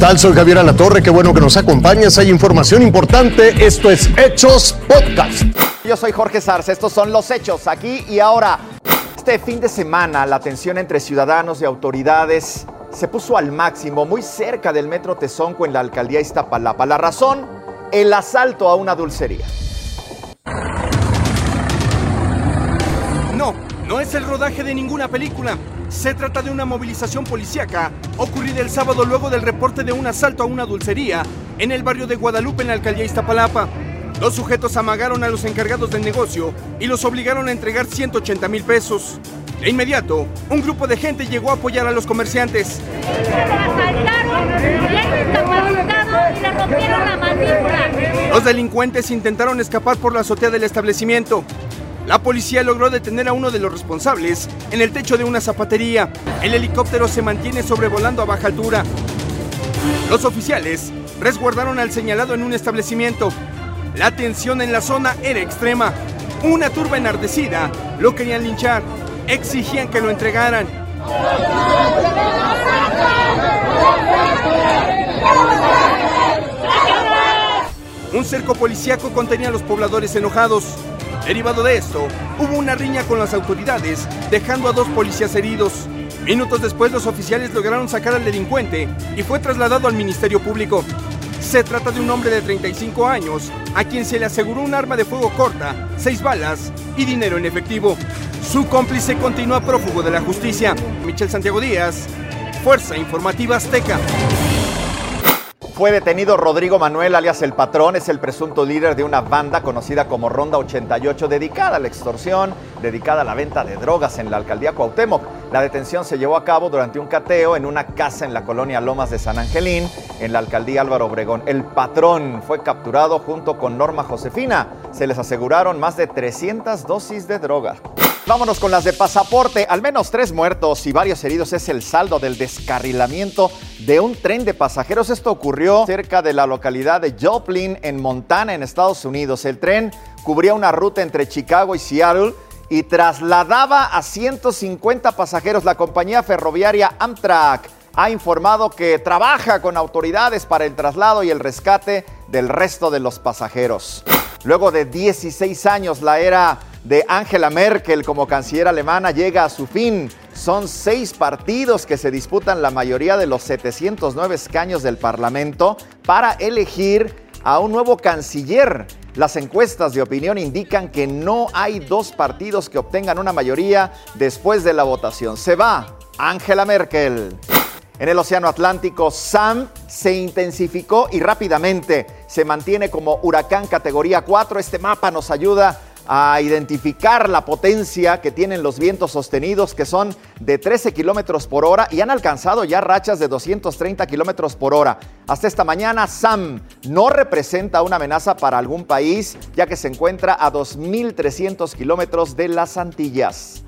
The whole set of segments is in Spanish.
tal? Soy Javier Alatorre, qué bueno que nos acompañas. Hay información importante. Esto es Hechos Podcast. Yo soy Jorge Sarce, estos son los hechos aquí y ahora. Este fin de semana la tensión entre ciudadanos y autoridades se puso al máximo muy cerca del metro Tezonco en la alcaldía Iztapalapa. La razón, el asalto a una dulcería. No, no es el rodaje de ninguna película. Se trata de una movilización policíaca ocurrida el sábado luego del reporte de un asalto a una dulcería en el barrio de Guadalupe en la alcaldía Iztapalapa. Los sujetos amagaron a los encargados del negocio y los obligaron a entregar 180 mil pesos. De inmediato, un grupo de gente llegó a apoyar a los comerciantes. Los delincuentes intentaron escapar por la azotea del establecimiento. La policía logró detener a uno de los responsables en el techo de una zapatería. El helicóptero se mantiene sobrevolando a baja altura. Los oficiales resguardaron al señalado en un establecimiento. La tensión en la zona era extrema. Una turba enardecida lo querían linchar. Exigían que lo entregaran. Un cerco policíaco contenía a los pobladores enojados. Derivado de esto, hubo una riña con las autoridades, dejando a dos policías heridos. Minutos después, los oficiales lograron sacar al delincuente y fue trasladado al Ministerio Público. Se trata de un hombre de 35 años, a quien se le aseguró un arma de fuego corta, seis balas y dinero en efectivo. Su cómplice continúa prófugo de la justicia. Michel Santiago Díaz, Fuerza Informativa Azteca. Fue detenido Rodrigo Manuel, alias El Patrón, es el presunto líder de una banda conocida como Ronda 88, dedicada a la extorsión, dedicada a la venta de drogas en la alcaldía Cuauhtémoc. La detención se llevó a cabo durante un cateo en una casa en la colonia Lomas de San Angelín, en la alcaldía Álvaro Obregón. El Patrón fue capturado junto con Norma Josefina. Se les aseguraron más de 300 dosis de droga. Vámonos con las de pasaporte. Al menos tres muertos y varios heridos es el saldo del descarrilamiento de un tren de pasajeros. Esto ocurrió cerca de la localidad de Joplin, en Montana, en Estados Unidos. El tren cubría una ruta entre Chicago y Seattle y trasladaba a 150 pasajeros. La compañía ferroviaria Amtrak ha informado que trabaja con autoridades para el traslado y el rescate del resto de los pasajeros. Luego de 16 años, la era de Angela Merkel como canciller alemana llega a su fin. Son seis partidos que se disputan la mayoría de los 709 escaños del Parlamento para elegir a un nuevo canciller. Las encuestas de opinión indican que no hay dos partidos que obtengan una mayoría después de la votación. Se va Angela Merkel. En el Océano Atlántico, Sam se intensificó y rápidamente se mantiene como huracán categoría 4. Este mapa nos ayuda a identificar la potencia que tienen los vientos sostenidos, que son de 13 kilómetros por hora y han alcanzado ya rachas de 230 kilómetros por hora. Hasta esta mañana, Sam no representa una amenaza para algún país, ya que se encuentra a 2.300 kilómetros de las Antillas.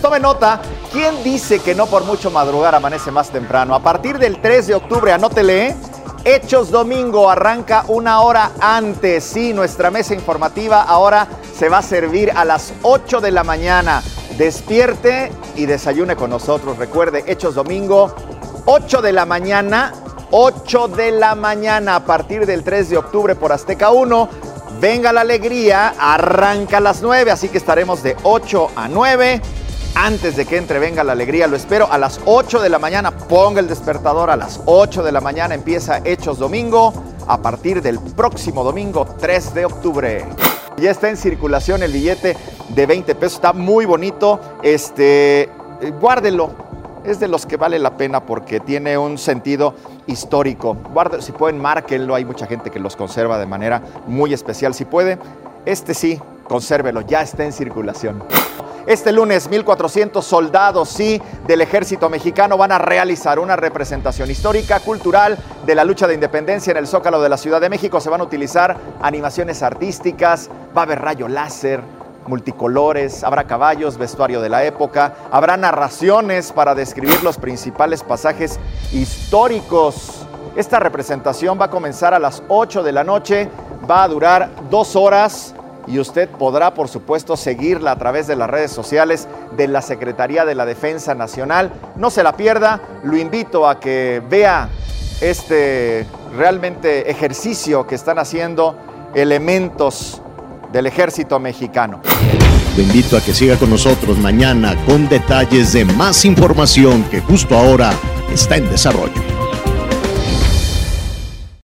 Tome nota, ¿quién dice que no por mucho madrugar amanece más temprano? A partir del 3 de octubre, anótele, Hechos Domingo arranca una hora antes. Sí, nuestra mesa informativa ahora se va a servir a las 8 de la mañana. Despierte y desayune con nosotros. Recuerde, Hechos Domingo, 8 de la mañana, 8 de la mañana a partir del 3 de octubre por Azteca 1. Venga la alegría, arranca a las 9, así que estaremos de 8 a 9 antes de que entre venga la alegría. Lo espero a las 8 de la mañana. Ponga el despertador a las 8 de la mañana. Empieza Hechos Domingo a partir del próximo domingo 3 de octubre. Ya está en circulación el billete de 20 pesos. Está muy bonito. Este, eh, guárdelo. Es de los que vale la pena porque tiene un sentido histórico. Guarde, si pueden, márquenlo. Hay mucha gente que los conserva de manera muy especial. Si puede, este sí, consérvelo. Ya está en circulación. Este lunes, 1.400 soldados, sí, del ejército mexicano van a realizar una representación histórica, cultural de la lucha de independencia en el Zócalo de la Ciudad de México. Se van a utilizar animaciones artísticas, va a haber rayo láser, multicolores, habrá caballos, vestuario de la época, habrá narraciones para describir los principales pasajes históricos. Esta representación va a comenzar a las 8 de la noche, va a durar dos horas y usted podrá, por supuesto, seguirla a través de las redes sociales de la Secretaría de la Defensa Nacional. No se la pierda, lo invito a que vea este realmente ejercicio que están haciendo elementos del ejército mexicano. Lo invito a que siga con nosotros mañana con detalles de más información que justo ahora está en desarrollo.